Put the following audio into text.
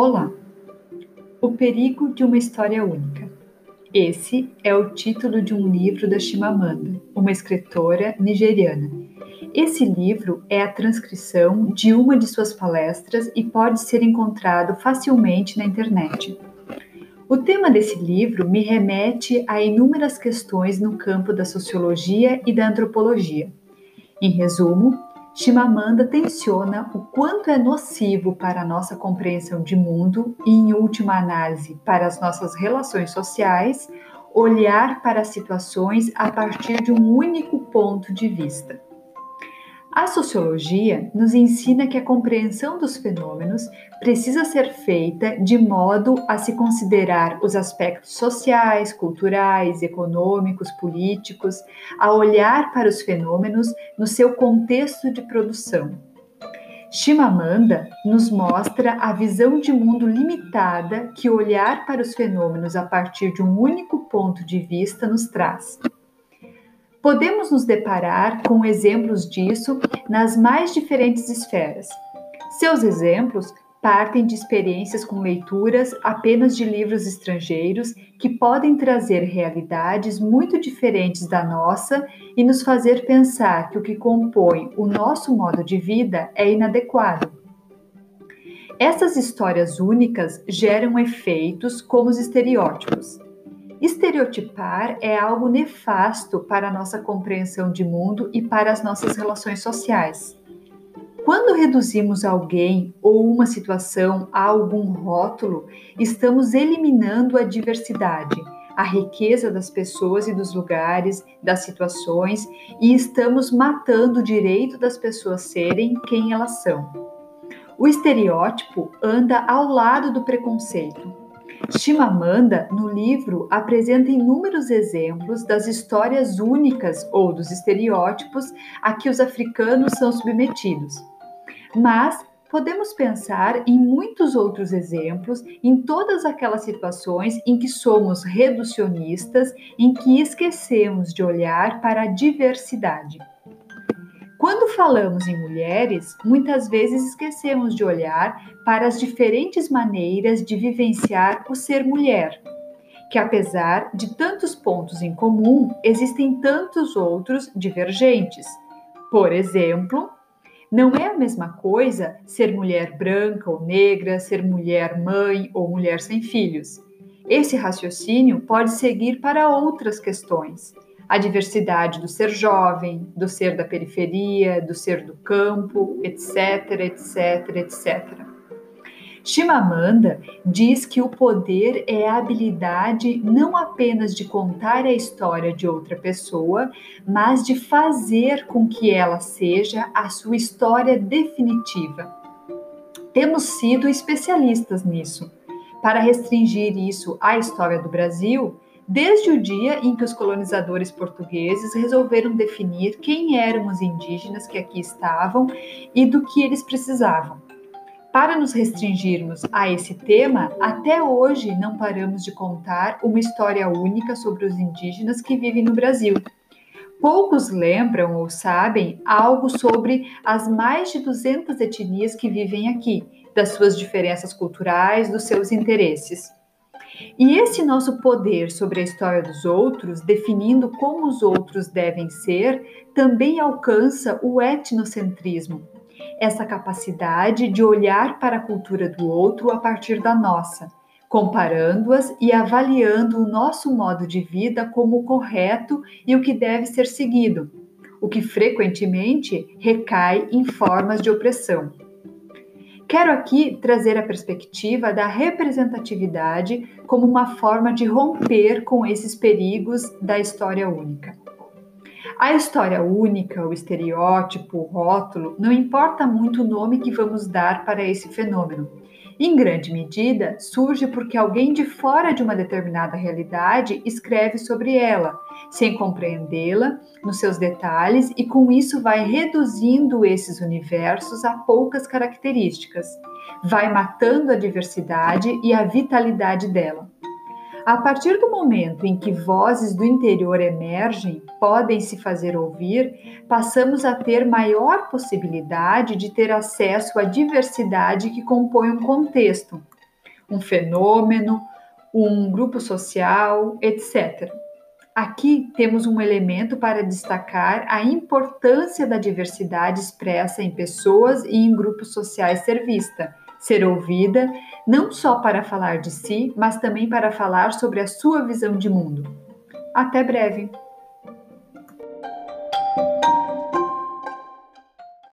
Olá! O perigo de uma história única. Esse é o título de um livro da Chimamanda, uma escritora nigeriana. Esse livro é a transcrição de uma de suas palestras e pode ser encontrado facilmente na internet. O tema desse livro me remete a inúmeras questões no campo da sociologia e da antropologia. Em resumo, Chimamanda tensiona o quanto é nocivo para a nossa compreensão de mundo e, em última análise, para as nossas relações sociais, olhar para situações a partir de um único ponto de vista. A sociologia nos ensina que a compreensão dos fenômenos precisa ser feita de modo a se considerar os aspectos sociais, culturais, econômicos, políticos, a olhar para os fenômenos no seu contexto de produção. Chimamanda nos mostra a visão de mundo limitada que olhar para os fenômenos a partir de um único ponto de vista nos traz. Podemos nos deparar com exemplos disso nas mais diferentes esferas. Seus exemplos partem de experiências com leituras apenas de livros estrangeiros que podem trazer realidades muito diferentes da nossa e nos fazer pensar que o que compõe o nosso modo de vida é inadequado. Essas histórias únicas geram efeitos como os estereótipos. Estereotipar é algo nefasto para a nossa compreensão de mundo e para as nossas relações sociais. Quando reduzimos alguém ou uma situação a algum rótulo, estamos eliminando a diversidade, a riqueza das pessoas e dos lugares, das situações e estamos matando o direito das pessoas serem quem elas são. O estereótipo anda ao lado do preconceito, Chimamanda, no livro, apresenta inúmeros exemplos das histórias únicas ou dos estereótipos a que os africanos são submetidos. Mas podemos pensar em muitos outros exemplos, em todas aquelas situações em que somos reducionistas, em que esquecemos de olhar para a diversidade. Quando falamos em mulheres, muitas vezes esquecemos de olhar para as diferentes maneiras de vivenciar o ser mulher, que apesar de tantos pontos em comum, existem tantos outros divergentes. Por exemplo, não é a mesma coisa ser mulher branca ou negra, ser mulher mãe ou mulher sem filhos. Esse raciocínio pode seguir para outras questões a diversidade do ser jovem, do ser da periferia, do ser do campo, etc, etc, etc. Chimamanda diz que o poder é a habilidade não apenas de contar a história de outra pessoa, mas de fazer com que ela seja a sua história definitiva. Temos sido especialistas nisso. Para restringir isso à história do Brasil, desde o dia em que os colonizadores portugueses resolveram definir quem eram os indígenas que aqui estavam e do que eles precisavam. Para nos restringirmos a esse tema, até hoje não paramos de contar uma história única sobre os indígenas que vivem no Brasil. Poucos lembram ou sabem algo sobre as mais de 200 etnias que vivem aqui, das suas diferenças culturais, dos seus interesses. E esse nosso poder sobre a história dos outros, definindo como os outros devem ser, também alcança o etnocentrismo, essa capacidade de olhar para a cultura do outro a partir da nossa, comparando-as e avaliando o nosso modo de vida como correto e o que deve ser seguido, o que frequentemente recai em formas de opressão. Quero aqui trazer a perspectiva da representatividade como uma forma de romper com esses perigos da história única. A história única, o estereótipo, o rótulo, não importa muito o nome que vamos dar para esse fenômeno. Em grande medida, surge porque alguém de fora de uma determinada realidade escreve sobre ela, sem compreendê-la nos seus detalhes, e com isso vai reduzindo esses universos a poucas características, vai matando a diversidade e a vitalidade dela. A partir do momento em que vozes do interior emergem, podem se fazer ouvir, passamos a ter maior possibilidade de ter acesso à diversidade que compõe um contexto, um fenômeno, um grupo social, etc. Aqui temos um elemento para destacar a importância da diversidade expressa em pessoas e em grupos sociais ser vista, ser ouvida, não só para falar de si, mas também para falar sobre a sua visão de mundo. Até breve!